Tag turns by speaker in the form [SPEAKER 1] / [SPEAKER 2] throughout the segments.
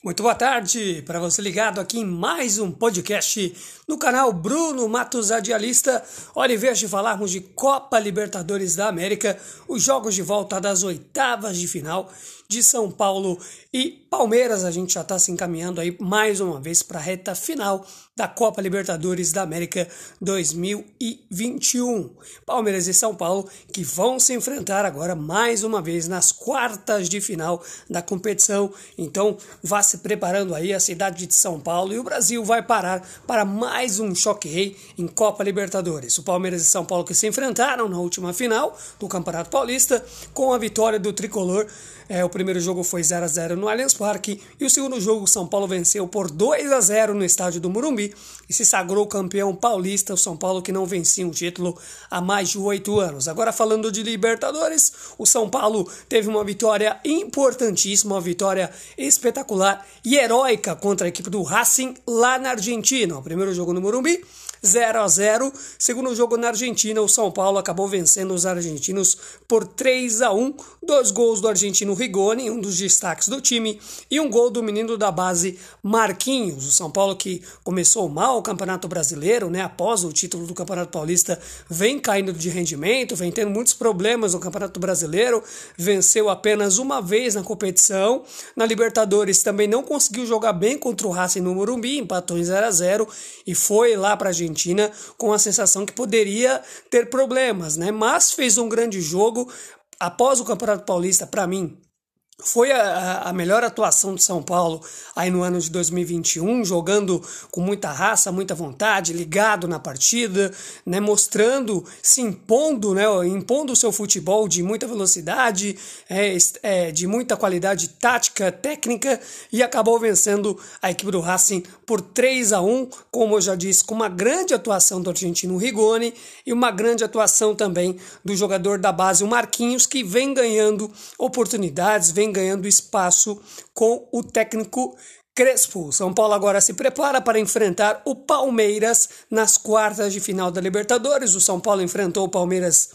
[SPEAKER 1] Muito boa tarde para você ligado aqui em mais um podcast no canal Bruno Matos Adialista. Olha, em vez de falarmos de Copa Libertadores da América, os jogos de volta das oitavas de final de São Paulo e Palmeiras, a gente já está se encaminhando aí mais uma vez para a reta final da Copa Libertadores da América 2021. Palmeiras e São Paulo que vão se enfrentar agora mais uma vez nas quartas de final da competição. Então, vá se preparando aí a cidade de São Paulo e o Brasil vai parar para mais um choque rei em Copa Libertadores. O Palmeiras e São Paulo que se enfrentaram na última final do Campeonato Paulista com a vitória do tricolor é, o primeiro jogo foi 0 a 0 no Allianz Parque e o segundo jogo São Paulo venceu por 2 a 0 no estádio do Morumbi e se sagrou campeão paulista. O São Paulo que não vencia um título há mais de oito anos. Agora falando de Libertadores, o São Paulo teve uma vitória importantíssima, uma vitória espetacular e heróica contra a equipe do Racing lá na Argentina. O primeiro jogo no Morumbi 0 a 0. Segundo jogo na Argentina, o São Paulo acabou vencendo os argentinos por 3 a 1. Dois gols do argentino Rigoni, um dos destaques do time, e um gol do menino da base Marquinhos. O São Paulo que começou mal o Campeonato Brasileiro, né, após o título do Campeonato Paulista, vem caindo de rendimento, vem tendo muitos problemas no Campeonato Brasileiro, venceu apenas uma vez na competição. Na Libertadores também não conseguiu jogar bem contra o Racing no Morumbi, empatou em 0 a 0 e foi lá para a Argentina com a sensação que poderia ter problemas, né? Mas fez um grande jogo após o Campeonato Paulista, para mim, foi a, a, melhor atuação do São Paulo aí no ano de 2021, jogando com muita raça, muita vontade, ligado na partida, né, mostrando, se impondo, né, impondo o seu futebol de muita velocidade, é, é, de muita qualidade tática, técnica, e acabou vencendo a equipe do Racing por 3 a 1 como eu já disse, com uma grande atuação do argentino Rigoni e uma grande atuação também do jogador da base, o Marquinhos, que vem ganhando oportunidades, vem ganhando espaço com o técnico Crespo. São Paulo agora se prepara para enfrentar o Palmeiras nas quartas de final da Libertadores. O São Paulo enfrentou o Palmeiras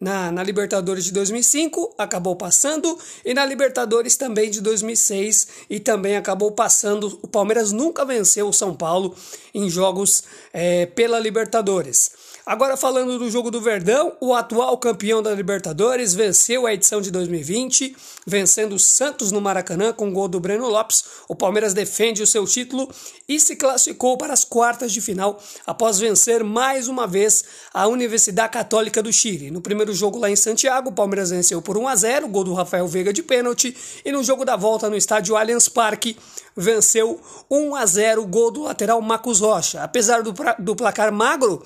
[SPEAKER 1] na, na Libertadores de 2005, acabou passando, e na Libertadores também de 2006, e também acabou passando. O Palmeiras nunca venceu o São Paulo em jogos é, pela Libertadores. Agora falando do jogo do Verdão, o atual campeão da Libertadores venceu a edição de 2020, vencendo o Santos no Maracanã com gol do Breno Lopes. O Palmeiras defende o seu título e se classificou para as quartas de final após vencer mais uma vez a Universidade Católica do Chile. No primeiro jogo lá em Santiago, o Palmeiras venceu por 1 a 0, gol do Rafael Veiga de pênalti, e no jogo da volta no estádio Allianz Parque, venceu 1 a 0, gol do lateral Marcos Rocha. Apesar do, do placar magro,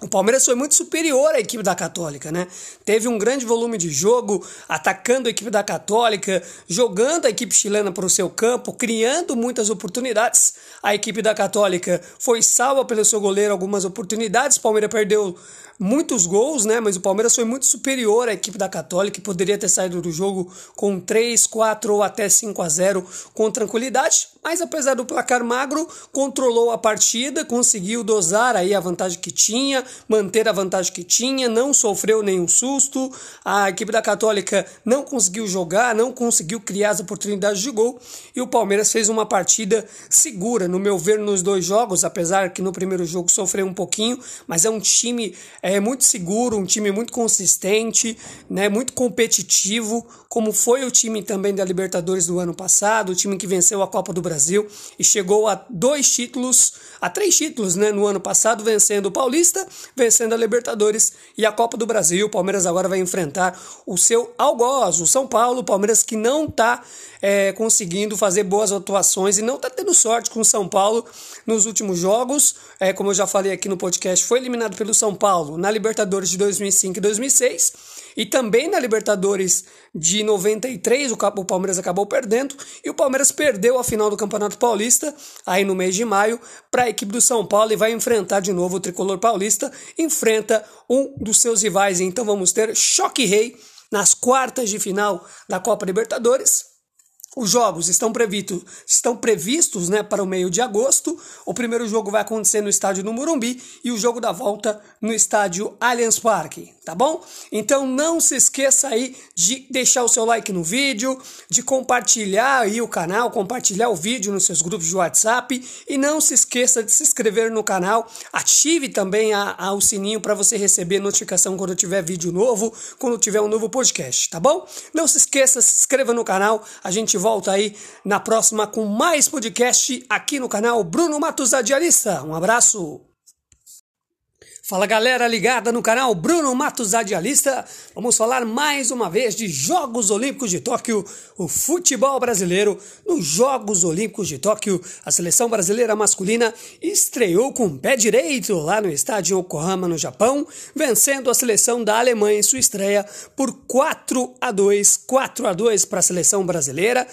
[SPEAKER 1] o Palmeiras foi muito superior à equipe da Católica, né? Teve um grande volume de jogo, atacando a equipe da Católica, jogando a equipe chilena para o seu campo, criando muitas oportunidades. A equipe da Católica foi salva pelo seu goleiro algumas oportunidades. O Palmeiras perdeu muitos gols, né? Mas o Palmeiras foi muito superior à equipe da Católica, que poderia ter saído do jogo com 3, 4 ou até 5 a 0 com tranquilidade. Mas apesar do placar magro, controlou a partida, conseguiu dosar aí a vantagem que tinha, manter a vantagem que tinha, não sofreu nenhum susto. A equipe da Católica não conseguiu jogar, não conseguiu criar as oportunidades de gol e o Palmeiras fez uma partida segura, no meu ver, nos dois jogos, apesar que no primeiro jogo sofreu um pouquinho, mas é um time é muito seguro, um time muito consistente, né, muito competitivo, como foi o time também da Libertadores do ano passado, o time que venceu a Copa do Brasil e chegou a dois títulos, a três títulos, né, no ano passado, vencendo o Paulista, vencendo a Libertadores e a Copa do Brasil. O Palmeiras agora vai enfrentar o seu algoz, o São Paulo, o Palmeiras que não está é, conseguindo fazer boas atuações e não está tendo sorte com o São Paulo nos últimos jogos. É, como eu já falei aqui no podcast, foi eliminado pelo São Paulo na Libertadores de 2005 e 2006 e também na Libertadores de 93 o, o Palmeiras acabou perdendo e o Palmeiras perdeu a final do Campeonato Paulista aí no mês de maio para a equipe do São Paulo e vai enfrentar de novo o tricolor paulista, enfrenta um dos seus rivais. Então vamos ter choque rei nas quartas de final da Copa Libertadores os jogos estão previstos, estão previstos né, para o meio de agosto. O primeiro jogo vai acontecer no estádio do Morumbi e o jogo da volta no estádio Allianz Parque. Tá bom? Então não se esqueça aí de deixar o seu like no vídeo, de compartilhar aí o canal, compartilhar o vídeo nos seus grupos de WhatsApp e não se esqueça de se inscrever no canal, ative também a, a, o sininho para você receber notificação quando tiver vídeo novo, quando tiver um novo podcast, tá bom? Não se esqueça, se inscreva no canal, a gente volta aí na próxima com mais podcast aqui no canal Bruno Matos Radialista. Um abraço! Fala galera ligada no canal Bruno Matos Adialista. Vamos falar mais uma vez de Jogos Olímpicos de Tóquio, o futebol brasileiro. Nos Jogos Olímpicos de Tóquio, a seleção brasileira masculina estreou com o pé direito lá no estádio Yokohama, no Japão, vencendo a seleção da Alemanha em sua estreia por 4 a 2, 4 a 2 para a seleção brasileira.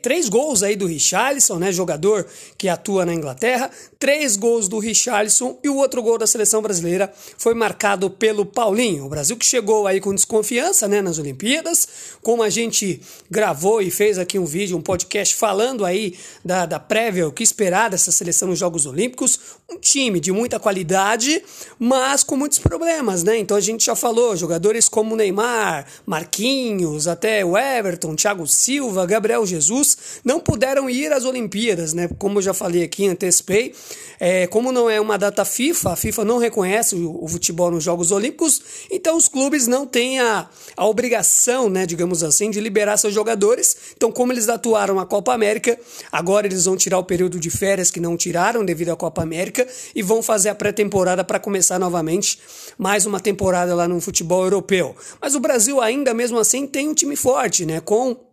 [SPEAKER 1] Três gols aí do Richarlison, né, jogador que atua na Inglaterra, três gols do Richarlison e o outro gol da seleção brasileira brasileira foi marcado pelo Paulinho. O Brasil que chegou aí com desconfiança né, nas Olimpíadas, como a gente gravou e fez aqui um vídeo, um podcast falando aí da, da prévia, o que esperar dessa seleção nos Jogos Olímpicos, um time de muita qualidade, mas com muitos problemas, né? Então a gente já falou, jogadores como Neymar, Marquinhos, até o Everton, Thiago Silva, Gabriel Jesus, não puderam ir às Olimpíadas, né? Como eu já falei aqui, antecipei, é, como não é uma data FIFA, a FIFA não reconhece reconhece o, o, futebol nos Jogos Olímpicos, então os clubes não têm a, a obrigação, né, digamos assim, de liberar seus jogadores. Então, como eles atuaram na Copa América, agora eles vão tirar o período de férias que não tiraram devido à Copa América e vão fazer a pré-temporada para começar novamente mais uma temporada lá no futebol europeu. Mas o Brasil ainda mesmo assim tem um time forte, né, com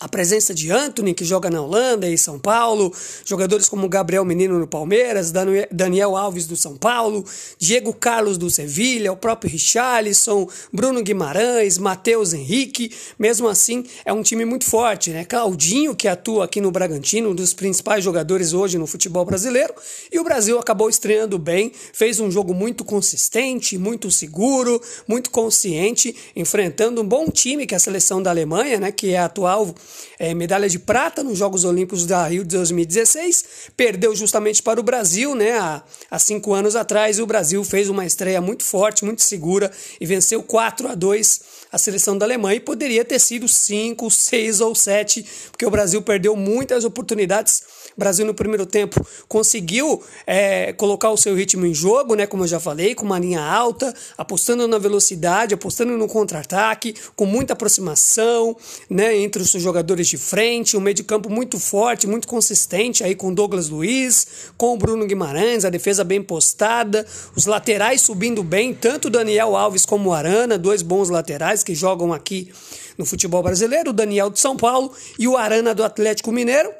[SPEAKER 1] a presença de Anthony, que joga na Holanda e São Paulo, jogadores como Gabriel Menino no Palmeiras, Daniel Alves do São Paulo, Diego Carlos do Sevilha, o próprio Richarlison, Bruno Guimarães, Matheus Henrique, mesmo assim é um time muito forte, né? Claudinho, que atua aqui no Bragantino, um dos principais jogadores hoje no futebol brasileiro, e o Brasil acabou estreando bem, fez um jogo muito consistente, muito seguro, muito consciente, enfrentando um bom time que é a seleção da Alemanha, né? Que é a atual é, medalha de prata nos Jogos Olímpicos da Rio de 2016, perdeu justamente para o Brasil, né? Há, há cinco anos atrás, o Brasil fez uma estreia muito forte, muito segura e venceu 4 a 2 a seleção da Alemanha e poderia ter sido 5, 6 ou 7, porque o Brasil perdeu muitas oportunidades Brasil no primeiro tempo conseguiu é, colocar o seu ritmo em jogo, né? Como eu já falei, com uma linha alta, apostando na velocidade, apostando no contra-ataque, com muita aproximação, né? Entre os seus jogadores de frente, um meio de campo muito forte, muito consistente aí com Douglas Luiz, com o Bruno Guimarães, a defesa bem postada, os laterais subindo bem, tanto Daniel Alves como o Arana, dois bons laterais que jogam aqui no futebol brasileiro, o Daniel de São Paulo e o Arana do Atlético Mineiro.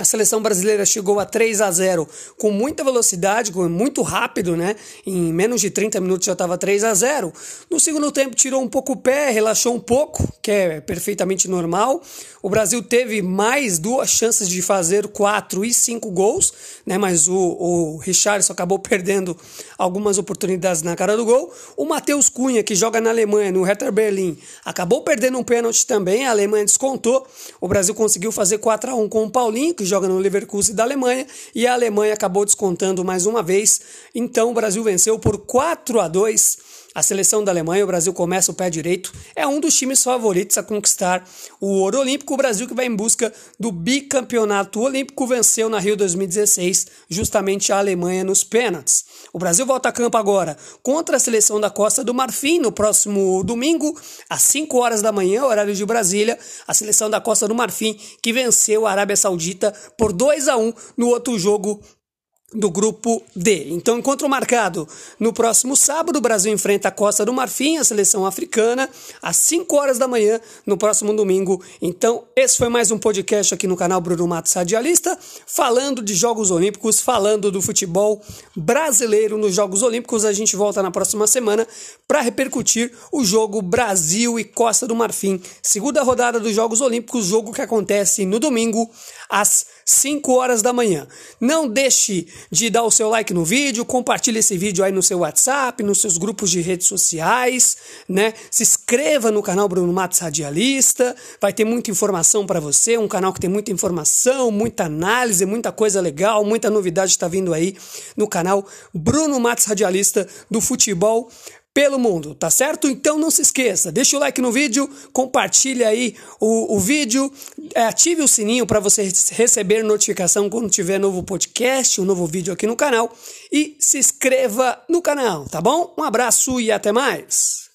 [SPEAKER 1] A seleção brasileira chegou a 3 a 0 com muita velocidade, muito rápido, né? Em menos de 30 minutos já estava 3 a 0. No segundo tempo tirou um pouco o pé, relaxou um pouco, que é perfeitamente normal. O Brasil teve mais duas chances de fazer quatro e cinco gols, né? Mas o, o Richardson acabou perdendo algumas oportunidades na cara do gol. O Matheus Cunha, que joga na Alemanha, no Hertha Berlim, acabou perdendo um pênalti também. A Alemanha descontou. O Brasil conseguiu fazer 4 a 1 com o Paulinho, que joga no Leverkusen da Alemanha, e a Alemanha acabou descontando mais uma vez. Então o Brasil venceu por 4 a 2 a seleção da Alemanha, o Brasil começa o pé direito, é um dos times favoritos a conquistar o ouro olímpico. O Brasil que vai em busca do bicampeonato olímpico venceu na Rio 2016 justamente a Alemanha nos pênaltis. O Brasil volta a campo agora contra a seleção da Costa do Marfim no próximo domingo, às 5 horas da manhã, horário de Brasília. A seleção da Costa do Marfim que venceu a Arábia Saudita por 2 a 1 no outro jogo do grupo D. Então, encontro marcado no próximo sábado, o Brasil enfrenta a Costa do Marfim, a seleção africana, às 5 horas da manhã, no próximo domingo. Então, esse foi mais um podcast aqui no canal Bruno Matos Radialista, falando de Jogos Olímpicos, falando do futebol brasileiro nos Jogos Olímpicos. A gente volta na próxima semana para repercutir o jogo Brasil e Costa do Marfim, segunda rodada dos Jogos Olímpicos, jogo que acontece no domingo às 5 horas da manhã. Não deixe de dar o seu like no vídeo, compartilhe esse vídeo aí no seu WhatsApp, nos seus grupos de redes sociais, né? Se inscreva no canal Bruno Matos Radialista, vai ter muita informação para você, um canal que tem muita informação, muita análise, muita coisa legal, muita novidade está vindo aí no canal Bruno Matos Radialista do futebol pelo mundo, tá certo? Então não se esqueça, deixa o like no vídeo, compartilha aí o, o vídeo, é, ative o sininho para você receber notificação quando tiver novo podcast, um novo vídeo aqui no canal e se inscreva no canal, tá bom? Um abraço e até mais!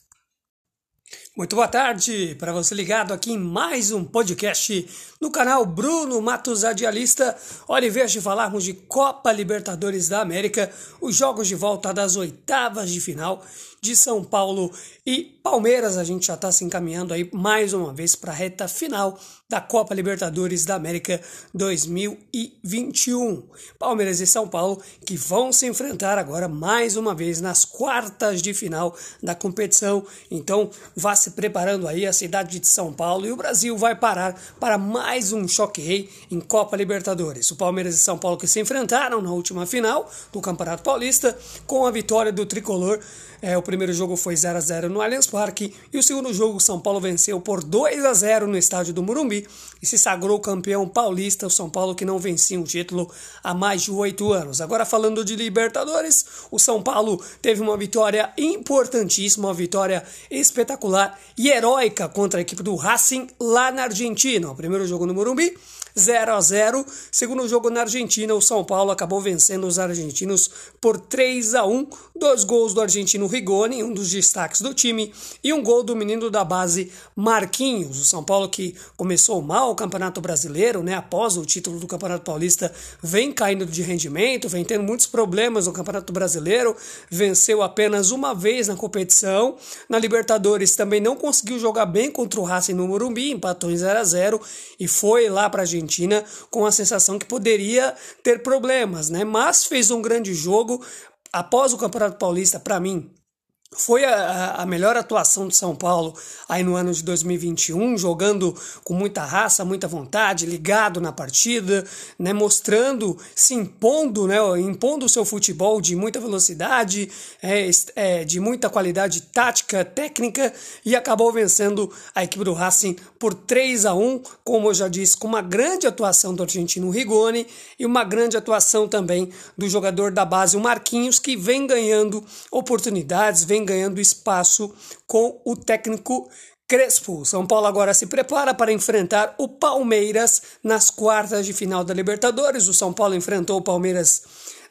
[SPEAKER 1] Muito boa tarde para você ligado aqui em mais um podcast no canal Bruno Matos Radialista. Olha, em vez de falarmos de Copa Libertadores da América, os jogos de volta das oitavas de final de São Paulo e Palmeiras, a gente já está se encaminhando aí mais uma vez para a reta final da Copa Libertadores da América 2021. Palmeiras e São Paulo que vão se enfrentar agora mais uma vez nas quartas de final da competição. Então, vá se preparando aí a cidade de São Paulo e o Brasil vai parar para mais um choque rei em Copa Libertadores. O Palmeiras e São Paulo que se enfrentaram na última final do Campeonato Paulista com a vitória do tricolor é, o primeiro jogo foi 0 a 0 no Allianz Parque e o segundo jogo São Paulo venceu por 2 a 0 no estádio do Morumbi e se sagrou campeão paulista. O São Paulo que não vencia um título há mais de oito anos. Agora falando de Libertadores, o São Paulo teve uma vitória importantíssima, uma vitória espetacular e heróica contra a equipe do Racing lá na Argentina. O primeiro jogo no Morumbi 0 a 0. Segundo jogo na Argentina, o São Paulo acabou vencendo os argentinos por 3 a 1. Dois gols do argentino Rigoni, um dos destaques do time, e um gol do menino da base Marquinhos. O São Paulo que começou mal o Campeonato Brasileiro, né, após o título do Campeonato Paulista, vem caindo de rendimento, vem tendo muitos problemas no Campeonato Brasileiro, venceu apenas uma vez na competição. Na Libertadores também não conseguiu jogar bem contra o Racing no Morumbi, empatou em 0 a 0 e foi lá para a Argentina com a sensação que poderia ter problemas, né? Mas fez um grande jogo após o Campeonato Paulista, para mim, foi a, a, melhor atuação de São Paulo aí no ano de 2021, jogando com muita raça, muita vontade, ligado na partida, né, mostrando, se impondo, né, impondo o seu futebol de muita velocidade, é, é, de muita qualidade tática, técnica, e acabou vencendo a equipe do Racing por 3 a 1 como eu já disse, com uma grande atuação do argentino Rigoni e uma grande atuação também do jogador da base, o Marquinhos, que vem ganhando oportunidades, vem ganhando espaço com o técnico Crespo. São Paulo agora se prepara para enfrentar o Palmeiras nas quartas de final da Libertadores. O São Paulo enfrentou o Palmeiras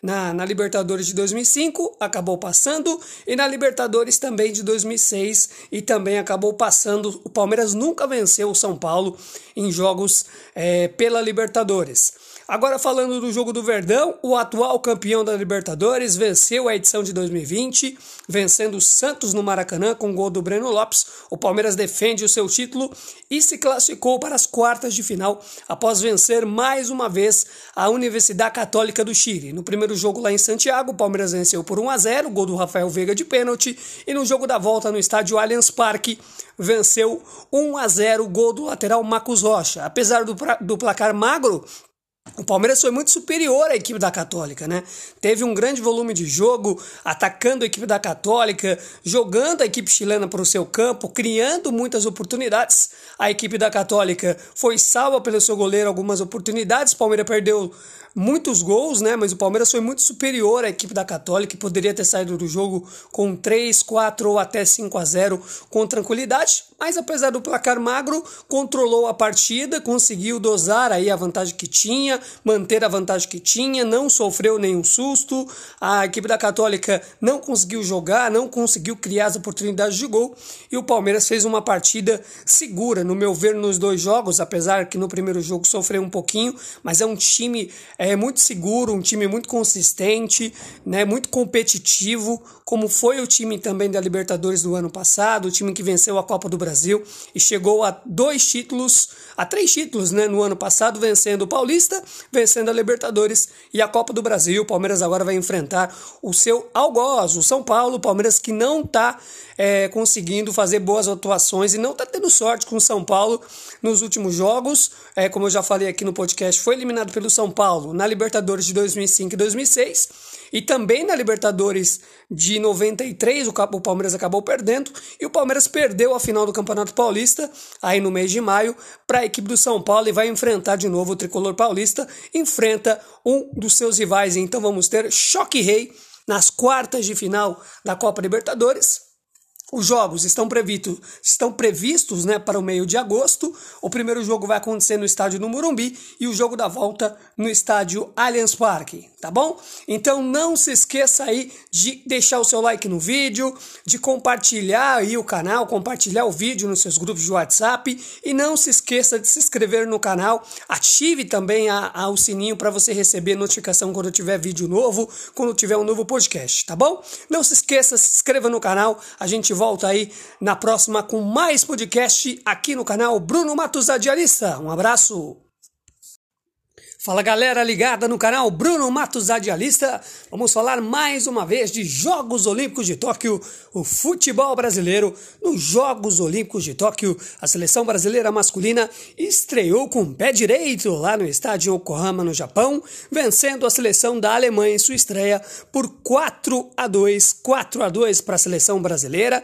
[SPEAKER 1] na, na, Libertadores de 2005, acabou passando, e na Libertadores também de 2006, e também acabou passando. O Palmeiras nunca venceu o São Paulo em jogos é, pela Libertadores. Agora falando do jogo do Verdão, o atual campeão da Libertadores venceu a edição de 2020, vencendo o Santos no Maracanã com gol do Breno Lopes. O Palmeiras defende o seu título e se classificou para as quartas de final após vencer mais uma vez a Universidade Católica do Chile. No primeiro jogo lá em Santiago, o Palmeiras venceu por 1 a 0, gol do Rafael Veiga de pênalti, e no jogo da volta no estádio Allianz Parque, venceu 1 a 0, gol do lateral Marcos Rocha. Apesar do, do placar magro, o Palmeiras foi muito superior à equipe da Católica, né? Teve um grande volume de jogo, atacando a equipe da Católica, jogando a equipe chilena para o seu campo, criando muitas oportunidades. A equipe da Católica foi salva pelo seu goleiro algumas oportunidades. O Palmeiras perdeu muitos gols, né? Mas o Palmeiras foi muito superior à equipe da Católica e poderia ter saído do jogo com 3, 4 ou até 5 a 0 com tranquilidade. Mas apesar do placar magro, controlou a partida, conseguiu dosar aí a vantagem que tinha, manter a vantagem que tinha, não sofreu nenhum susto. A equipe da Católica não conseguiu jogar, não conseguiu criar as oportunidades de gol e o Palmeiras fez uma partida segura, no meu ver, nos dois jogos, apesar que no primeiro jogo sofreu um pouquinho, mas é um time é muito seguro, um time muito consistente, né, muito competitivo, como foi o time também da Libertadores do ano passado, o time que venceu a Copa do Brasil e chegou a dois títulos, a três títulos, né, no ano passado, vencendo o Paulista, vencendo a Libertadores e a Copa do Brasil. O Palmeiras agora vai enfrentar o seu algoz, o São Paulo, o Palmeiras que não está é, conseguindo fazer boas atuações e não está tendo sorte com o São Paulo nos últimos jogos. É, como eu já falei aqui no podcast, foi eliminado pelo São Paulo na Libertadores de 2005 e 2006 e também na Libertadores de 93 o Palmeiras acabou perdendo e o Palmeiras perdeu a final do Campeonato Paulista aí no mês de maio para a equipe do São Paulo e vai enfrentar de novo o tricolor paulista, enfrenta um dos seus rivais. Então vamos ter choque rei nas quartas de final da Copa Libertadores Os jogos estão previstos, estão previstos né, para o meio de agosto. O primeiro jogo vai acontecer no estádio no Morumbi e o jogo da volta no estádio Allianz Parque, tá bom? Então não se esqueça aí de deixar o seu like no vídeo, de compartilhar aí o canal, compartilhar o vídeo nos seus grupos de WhatsApp e não se esqueça de se inscrever no canal. Ative também a, a, o sininho para você receber notificação quando tiver vídeo novo, quando tiver um novo podcast, tá bom? Não se esqueça, se inscreva no canal. A gente volta aí na próxima com mais podcast aqui no canal Bruno Matos Adialista. Um abraço! Fala galera ligada no canal Bruno Matos Adialista. Vamos falar mais uma vez de Jogos Olímpicos de Tóquio, o futebol brasileiro. Nos Jogos Olímpicos de Tóquio, a seleção brasileira masculina estreou com o pé direito lá no estádio Yokohama, no Japão, vencendo a seleção da Alemanha em sua estreia por 4 a 2, 4 a 2 para a seleção brasileira.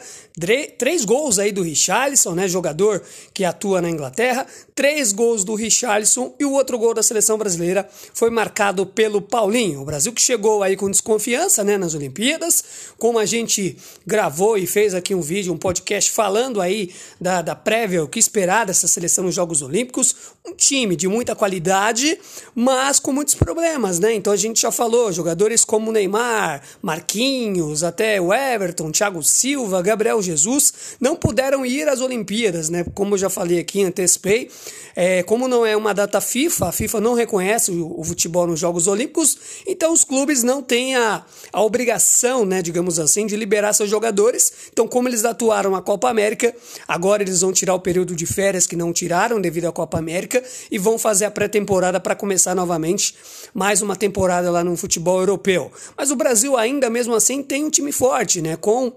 [SPEAKER 1] Três gols aí do Richarlison, né, jogador que atua na Inglaterra, três gols do Richarlison e o outro gol da seleção brasileira brasileira foi marcado pelo Paulinho. O Brasil que chegou aí com desconfiança né, nas Olimpíadas, como a gente gravou e fez aqui um vídeo, um podcast falando aí da, da prévia, o que esperar dessa seleção nos Jogos Olímpicos. Um time de muita qualidade, mas com muitos problemas, né? Então a gente já falou, jogadores como Neymar, Marquinhos, até o Everton, Thiago Silva, Gabriel Jesus, não puderam ir às Olimpíadas, né? Como eu já falei aqui, antecipei. É, como não é uma data FIFA, a FIFA não reconhece o, o, futebol nos Jogos Olímpicos, então os clubes não têm a, a obrigação, né, digamos assim, de liberar seus jogadores. Então, como eles atuaram a Copa América, agora eles vão tirar o período de férias que não tiraram devido à Copa América e vão fazer a pré-temporada para começar novamente mais uma temporada lá no futebol europeu. Mas o Brasil ainda mesmo assim tem um time forte, né, com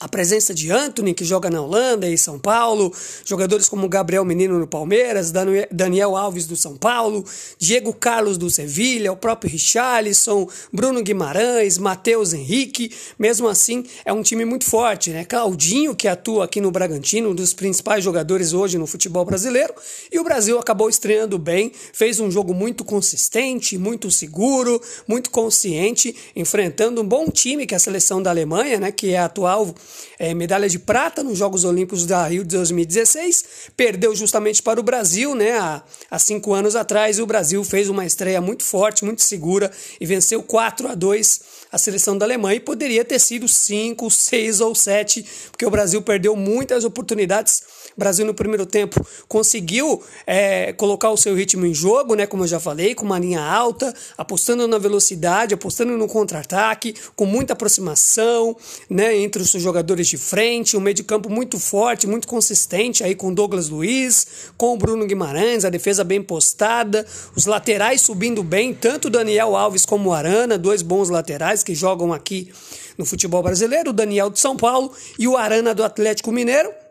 [SPEAKER 1] a presença de Anthony, que joga na Holanda e São Paulo, jogadores como Gabriel Menino no Palmeiras, Daniel Alves do São Paulo, Diego Carlos do Sevilha, o próprio Richarlison, Bruno Guimarães, Matheus Henrique, mesmo assim é um time muito forte, né? Claudinho, que atua aqui no Bragantino, um dos principais jogadores hoje no futebol brasileiro, e o Brasil acabou estreando bem, fez um jogo muito consistente, muito seguro, muito consciente, enfrentando um bom time que é a seleção da Alemanha, né? Que é a atual é, medalha de prata nos Jogos Olímpicos da Rio de 2016, perdeu justamente para o Brasil, né? Há, há cinco anos atrás, e o Brasil fez uma estreia muito forte, muito segura e venceu 4 a 2 a seleção da Alemanha e poderia ter sido 5, 6 ou 7, porque o Brasil perdeu muitas oportunidades o Brasil no primeiro tempo conseguiu é, colocar o seu ritmo em jogo, né, como eu já falei, com uma linha alta, apostando na velocidade, apostando no contra-ataque, com muita aproximação né, entre os seus jogadores de frente, um meio de campo muito forte, muito consistente aí com Douglas Luiz, com o Bruno Guimarães, a defesa bem postada, os laterais subindo bem, tanto Daniel Alves como Arana, dois bons laterais que jogam aqui no futebol brasileiro, o Daniel de São Paulo e o Arana do Atlético Mineiro.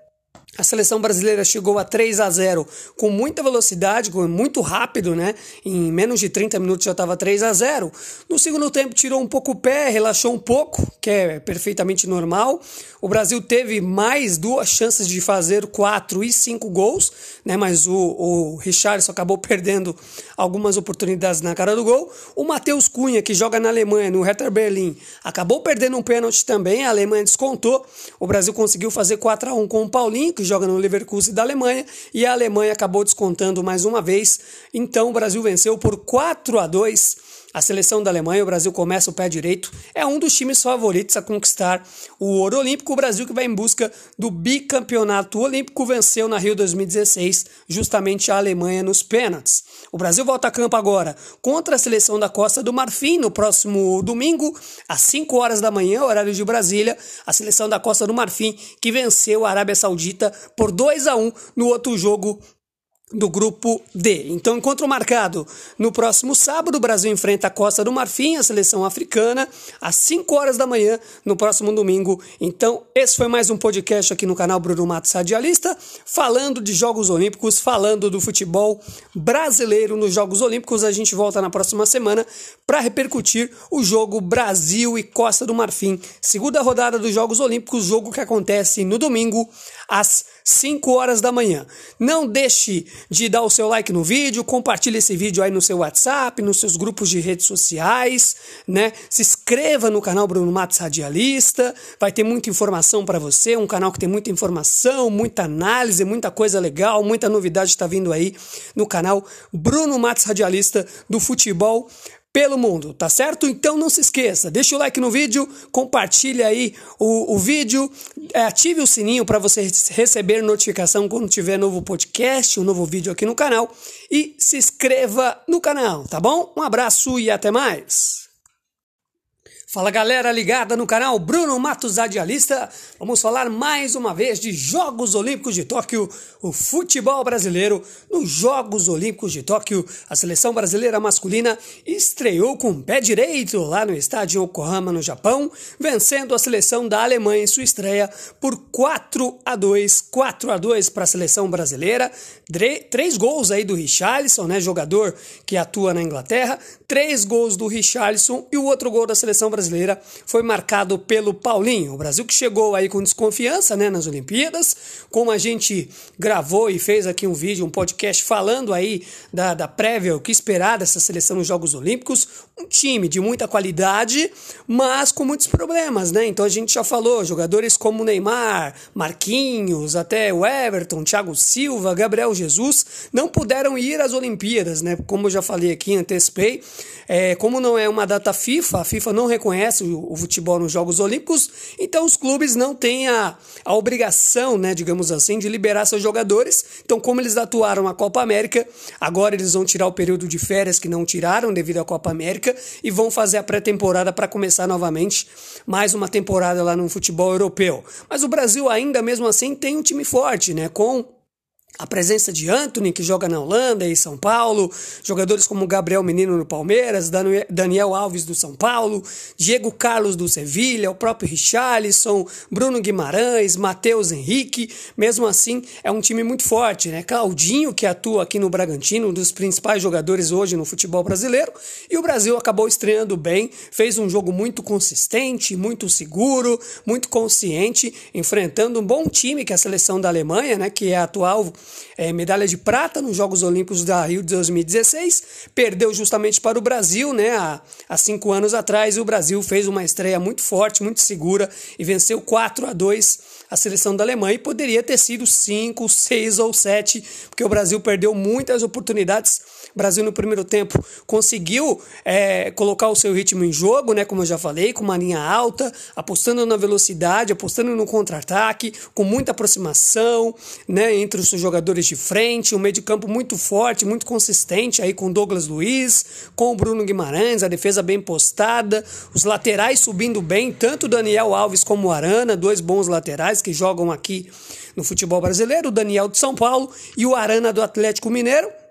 [SPEAKER 1] A seleção brasileira chegou a 3 a 0 com muita velocidade, muito rápido, né? Em menos de 30 minutos já estava 3 a 0. No segundo tempo tirou um pouco o pé, relaxou um pouco, que é perfeitamente normal. O Brasil teve mais duas chances de fazer quatro e cinco gols, né? Mas o, o Richarlison acabou perdendo algumas oportunidades na cara do gol. O Matheus Cunha, que joga na Alemanha, no Hertha Berlim, acabou perdendo um pênalti também. A Alemanha descontou. O Brasil conseguiu fazer 4 a 1 com o Paulinho, que que joga no Leverkusen da Alemanha, e a Alemanha acabou descontando mais uma vez. Então o Brasil venceu por 4 a 2 a seleção da Alemanha, o Brasil começa o pé direito, é um dos times favoritos a conquistar o ouro olímpico. O Brasil que vai em busca do bicampeonato olímpico venceu na Rio 2016 justamente a Alemanha nos pênaltis. O Brasil volta a campo agora contra a seleção da Costa do Marfim no próximo domingo, às 5 horas da manhã, horário de Brasília. A seleção da Costa do Marfim que venceu a Arábia Saudita por 2 a 1 no outro jogo do grupo D. Então, encontro marcado no próximo sábado, o Brasil enfrenta a Costa do Marfim, a seleção africana, às 5 horas da manhã, no próximo domingo. Então, esse foi mais um podcast aqui no canal Bruno Matos Radialista, falando de Jogos Olímpicos, falando do futebol brasileiro nos Jogos Olímpicos. A gente volta na próxima semana para repercutir o jogo Brasil e Costa do Marfim, segunda rodada dos Jogos Olímpicos, jogo que acontece no domingo às 5 horas da manhã. Não deixe de dar o seu like no vídeo, compartilhe esse vídeo aí no seu WhatsApp, nos seus grupos de redes sociais, né? Se inscreva no canal Bruno Matos Radialista, vai ter muita informação para você, um canal que tem muita informação, muita análise, muita coisa legal, muita novidade está vindo aí no canal Bruno Matos Radialista do futebol pelo mundo, tá certo? Então não se esqueça, deixa o like no vídeo, compartilhe aí o, o vídeo, é, ative o sininho para você receber notificação quando tiver novo podcast, um novo vídeo aqui no canal e se inscreva no canal, tá bom? Um abraço e até mais! Fala galera ligada no canal Bruno Matos Adialista. Vamos falar mais uma vez de Jogos Olímpicos de Tóquio, o futebol brasileiro. Nos Jogos Olímpicos de Tóquio, a seleção brasileira masculina estreou com o pé direito lá no estádio Yokohama, no Japão, vencendo a seleção da Alemanha em sua estreia por 4 a 2, 4 a 2 para a seleção brasileira. Três gols aí do Richarlison, né, jogador que atua na Inglaterra, três gols do Richarlison e o outro gol da seleção brasileira brasileira foi marcado pelo Paulinho. O Brasil que chegou aí com desconfiança né, nas Olimpíadas, como a gente gravou e fez aqui um vídeo, um podcast falando aí da, da prévia, o que esperar dessa seleção nos Jogos Olímpicos, um time de muita qualidade, mas com muitos problemas, né? Então a gente já falou, jogadores como Neymar, Marquinhos, até o Everton, Thiago Silva, Gabriel Jesus, não puderam ir às Olimpíadas, né? Como eu já falei aqui, antecipei, é, como não é uma data FIFA, a FIFA não reconhece reconhece o, futebol nos Jogos Olímpicos, então os clubes não têm a, a obrigação, né, digamos assim, de liberar seus jogadores. Então, como eles atuaram na Copa América, agora eles vão tirar o período de férias que não tiraram devido à Copa América e vão fazer a pré-temporada para começar novamente mais uma temporada lá no futebol europeu. Mas o Brasil ainda mesmo assim tem um time forte, né, com a presença de Anthony, que joga na Holanda e São Paulo, jogadores como Gabriel Menino no Palmeiras, Daniel Alves do São Paulo, Diego Carlos do Sevilha, o próprio Richarlison, Bruno Guimarães, Matheus Henrique. Mesmo assim, é um time muito forte, né? Claudinho, que atua aqui no Bragantino, um dos principais jogadores hoje no futebol brasileiro, e o Brasil acabou estreando bem, fez um jogo muito consistente, muito seguro, muito consciente, enfrentando um bom time que é a seleção da Alemanha, né? Que é a atual é, medalha de prata nos Jogos Olímpicos da Rio de 2016, perdeu justamente para o Brasil, né? Há, há cinco anos atrás, e o Brasil fez uma estreia muito forte, muito segura e venceu 4 a 2 a seleção da Alemanha e poderia ter sido 5, 6 ou 7, porque o Brasil perdeu muitas oportunidades. O Brasil, no primeiro tempo, conseguiu é, colocar o seu ritmo em jogo, né, como eu já falei, com uma linha alta, apostando na velocidade, apostando no contra-ataque, com muita aproximação né, entre os jogadores de frente, um meio de campo muito forte, muito consistente, aí com Douglas Luiz, com o Bruno Guimarães, a defesa bem postada, os laterais subindo bem, tanto Daniel Alves como Arana, dois bons laterais que jogam aqui no futebol brasileiro, o Daniel de São Paulo e o Arana do Atlético Mineiro.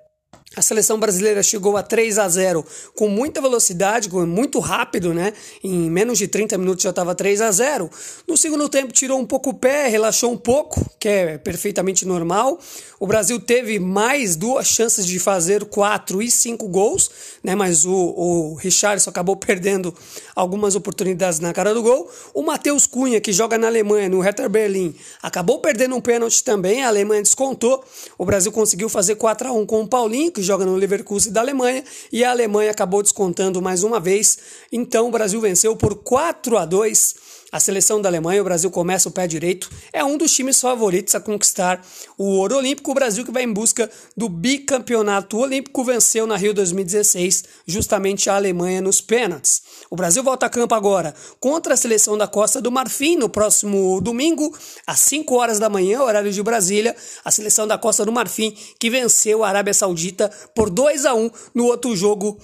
[SPEAKER 1] A seleção brasileira chegou a 3 a 0 com muita velocidade, muito rápido, né? Em menos de 30 minutos já estava 3 a 0. No segundo tempo tirou um pouco o pé, relaxou um pouco, que é perfeitamente normal. O Brasil teve mais duas chances de fazer quatro e cinco gols, né? Mas o, o Richarlison acabou perdendo algumas oportunidades na cara do gol. O Matheus Cunha, que joga na Alemanha, no Hertha Berlim, acabou perdendo um pênalti também. A Alemanha descontou. O Brasil conseguiu fazer 4 a 1 com o Paulinho, que joga no Leverkusen da Alemanha, e a Alemanha acabou descontando mais uma vez. Então o Brasil venceu por 4 a 2 a seleção da Alemanha, o Brasil começa o pé direito, é um dos times favoritos a conquistar o ouro olímpico. O Brasil que vai em busca do bicampeonato olímpico venceu na Rio 2016 justamente a Alemanha nos pênaltis. O Brasil volta a campo agora contra a seleção da Costa do Marfim no próximo domingo, às 5 horas da manhã, horário de Brasília. A seleção da Costa do Marfim que venceu a Arábia Saudita por 2 a 1 no outro jogo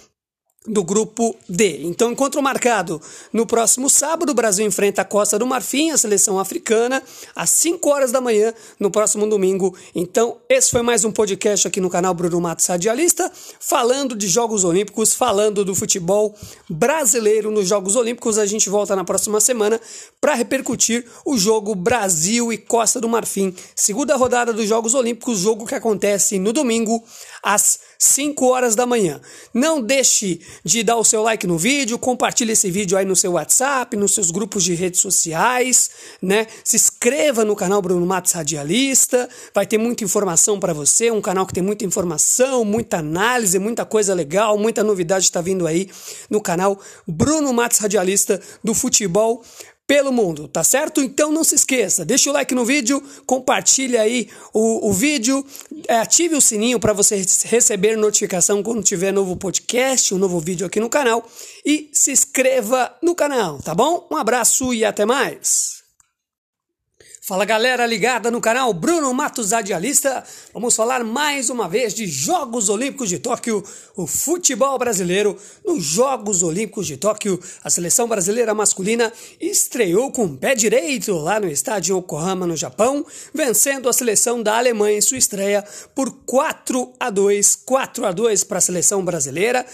[SPEAKER 1] do grupo D. Então, encontro marcado no próximo sábado, o Brasil enfrenta a Costa do Marfim, a seleção africana, às 5 horas da manhã, no próximo domingo. Então, esse foi mais um podcast aqui no canal Bruno Matos Radialista, falando de Jogos Olímpicos, falando do futebol brasileiro nos Jogos Olímpicos. A gente volta na próxima semana para repercutir o jogo Brasil e Costa do Marfim, segunda rodada dos Jogos Olímpicos, jogo que acontece no domingo às 5 horas da manhã. Não deixe de dar o seu like no vídeo, compartilhe esse vídeo aí no seu WhatsApp, nos seus grupos de redes sociais, né? Se inscreva no canal Bruno Matos Radialista, vai ter muita informação para você, um canal que tem muita informação, muita análise, muita coisa legal, muita novidade está vindo aí no canal Bruno Matos Radialista do futebol pelo mundo, tá certo? Então não se esqueça, deixa o like no vídeo, compartilhe aí o, o vídeo, é, ative o sininho para você receber notificação quando tiver novo podcast, um novo vídeo aqui no canal e se inscreva no canal, tá bom? Um abraço e até mais! Fala galera ligada no canal Bruno Matos Adialista. Vamos falar mais uma vez de Jogos Olímpicos de Tóquio, o futebol brasileiro. Nos Jogos Olímpicos de Tóquio, a seleção brasileira masculina estreou com o pé direito lá no estádio Yokohama, no Japão, vencendo a seleção da Alemanha em sua estreia por 4 a 2, 4 a 2 para a seleção brasileira.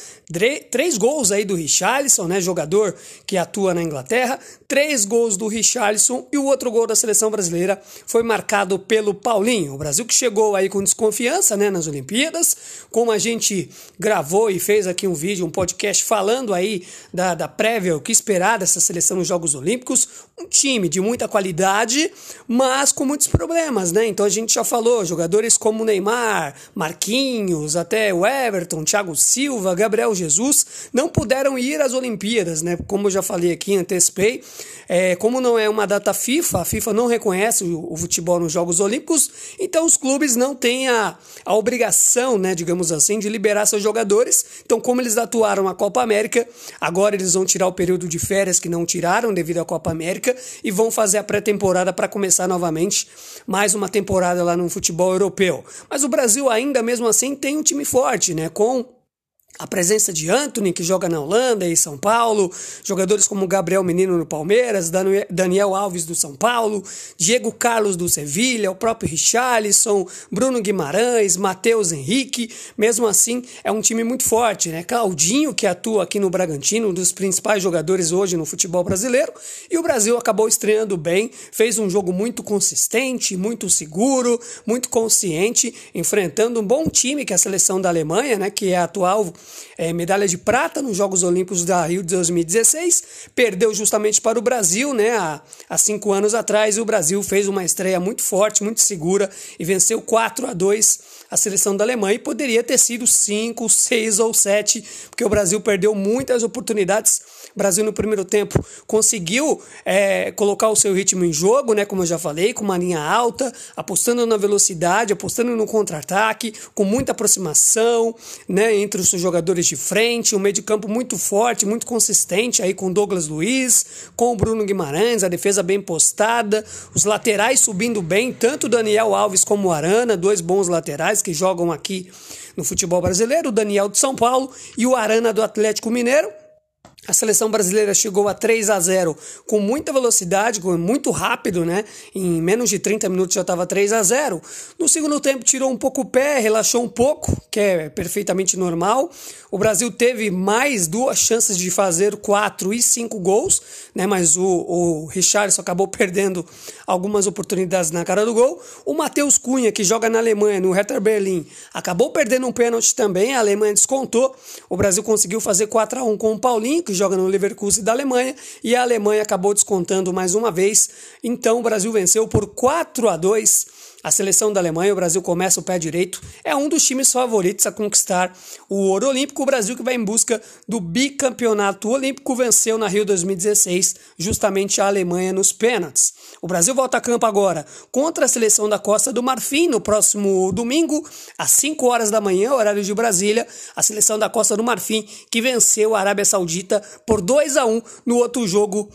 [SPEAKER 1] Três gols aí do Richarlison, né, jogador que atua na Inglaterra, três gols do Richarlison e o outro gol da seleção brasileira brasileira foi marcado pelo Paulinho. O Brasil que chegou aí com desconfiança né, nas Olimpíadas, como a gente gravou e fez aqui um vídeo, um podcast falando aí da, da prévia, o que esperar dessa seleção nos Jogos Olímpicos, um time de muita qualidade, mas com muitos problemas, né? Então a gente já falou, jogadores como Neymar, Marquinhos, até o Everton, Thiago Silva, Gabriel Jesus, não puderam ir às Olimpíadas, né? Como eu já falei aqui, antecipei, é, como não é uma data FIFA, a FIFA não reconhece o, o, futebol nos Jogos Olímpicos, então os clubes não têm a, a obrigação, né, digamos assim, de liberar seus jogadores. Então, como eles atuaram a Copa América, agora eles vão tirar o período de férias que não tiraram devido à Copa América e vão fazer a pré-temporada para começar novamente mais uma temporada lá no futebol europeu. Mas o Brasil ainda mesmo assim tem um time forte, né, com a presença de Anthony, que joga na Holanda e São Paulo, jogadores como Gabriel Menino no Palmeiras, Daniel Alves do São Paulo, Diego Carlos do Sevilha, o próprio Richarlison, Bruno Guimarães, Matheus Henrique, mesmo assim é um time muito forte, né? Claudinho, que atua aqui no Bragantino, um dos principais jogadores hoje no futebol brasileiro, e o Brasil acabou estreando bem, fez um jogo muito consistente, muito seguro, muito consciente, enfrentando um bom time que é a seleção da Alemanha, né? Que é a atual é, medalha de prata nos Jogos Olímpicos da Rio de 2016, perdeu justamente para o Brasil, né? Há, há cinco anos atrás, e o Brasil fez uma estreia muito forte, muito segura e venceu 4 a 2 a seleção da Alemanha e poderia ter sido 5, 6 ou 7, porque o Brasil perdeu muitas oportunidades o Brasil no primeiro tempo conseguiu é, colocar o seu ritmo em jogo, né? Como eu já falei, com uma linha alta, apostando na velocidade, apostando no contra-ataque, com muita aproximação, né? Entre os seus jogadores de frente, um meio de campo muito forte, muito consistente aí com Douglas Luiz, com o Bruno Guimarães, a defesa bem postada, os laterais subindo bem, tanto Daniel Alves como Arana, dois bons laterais que jogam aqui no futebol brasileiro, o Daniel de São Paulo e o Arana do Atlético Mineiro. A seleção brasileira chegou a 3 a 0 com muita velocidade, muito rápido, né? Em menos de 30 minutos já estava 3 a 0. No segundo tempo tirou um pouco o pé, relaxou um pouco, que é perfeitamente normal. O Brasil teve mais duas chances de fazer quatro e cinco gols, né? Mas o, o Richarlison acabou perdendo algumas oportunidades na cara do gol. O Matheus Cunha, que joga na Alemanha, no Hertha Berlim, acabou perdendo um pênalti também. A Alemanha descontou. O Brasil conseguiu fazer 4 a 1 com o Paulinho, que joga no Leverkusen da Alemanha, e a Alemanha acabou descontando mais uma vez. Então o Brasil venceu por 4 a 2 a seleção da Alemanha, o Brasil começa o pé direito, é um dos times favoritos a conquistar o ouro olímpico. O Brasil que vai em busca do bicampeonato olímpico venceu na Rio 2016 justamente a Alemanha nos pênaltis. O Brasil volta a campo agora contra a seleção da Costa do Marfim no próximo domingo, às 5 horas da manhã, horário de Brasília. A seleção da Costa do Marfim que venceu a Arábia Saudita por 2 a 1 no outro jogo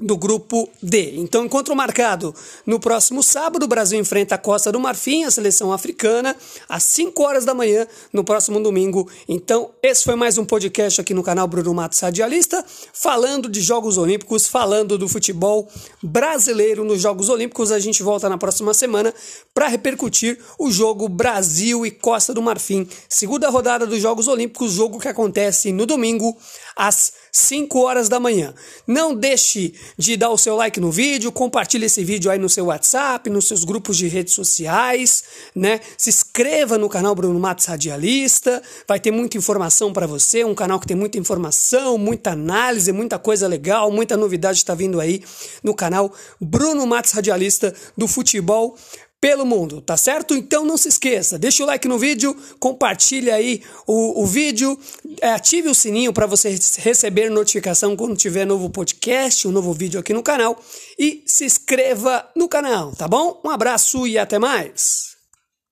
[SPEAKER 1] do grupo D. Então, encontro marcado no próximo sábado, o Brasil enfrenta a Costa do Marfim, a seleção africana, às 5 horas da manhã, no próximo domingo. Então, esse foi mais um podcast aqui no canal Bruno Matos Radialista, falando de Jogos Olímpicos, falando do futebol brasileiro nos Jogos Olímpicos. A gente volta na próxima semana para repercutir o jogo Brasil e Costa do Marfim, segunda rodada dos Jogos Olímpicos, jogo que acontece no domingo às 5 horas da manhã. Não deixe de dar o seu like no vídeo, compartilhe esse vídeo aí no seu WhatsApp, nos seus grupos de redes sociais, né? Se inscreva no canal Bruno Matos Radialista, vai ter muita informação para você, um canal que tem muita informação, muita análise, muita coisa legal, muita novidade está vindo aí no canal Bruno Matos Radialista do futebol pelo mundo, tá certo? Então não se esqueça, deixa o like no vídeo, compartilhe aí o, o vídeo, é, ative o sininho para você receber notificação quando tiver novo podcast, um novo vídeo aqui no canal e se inscreva no canal, tá bom? Um abraço e até mais!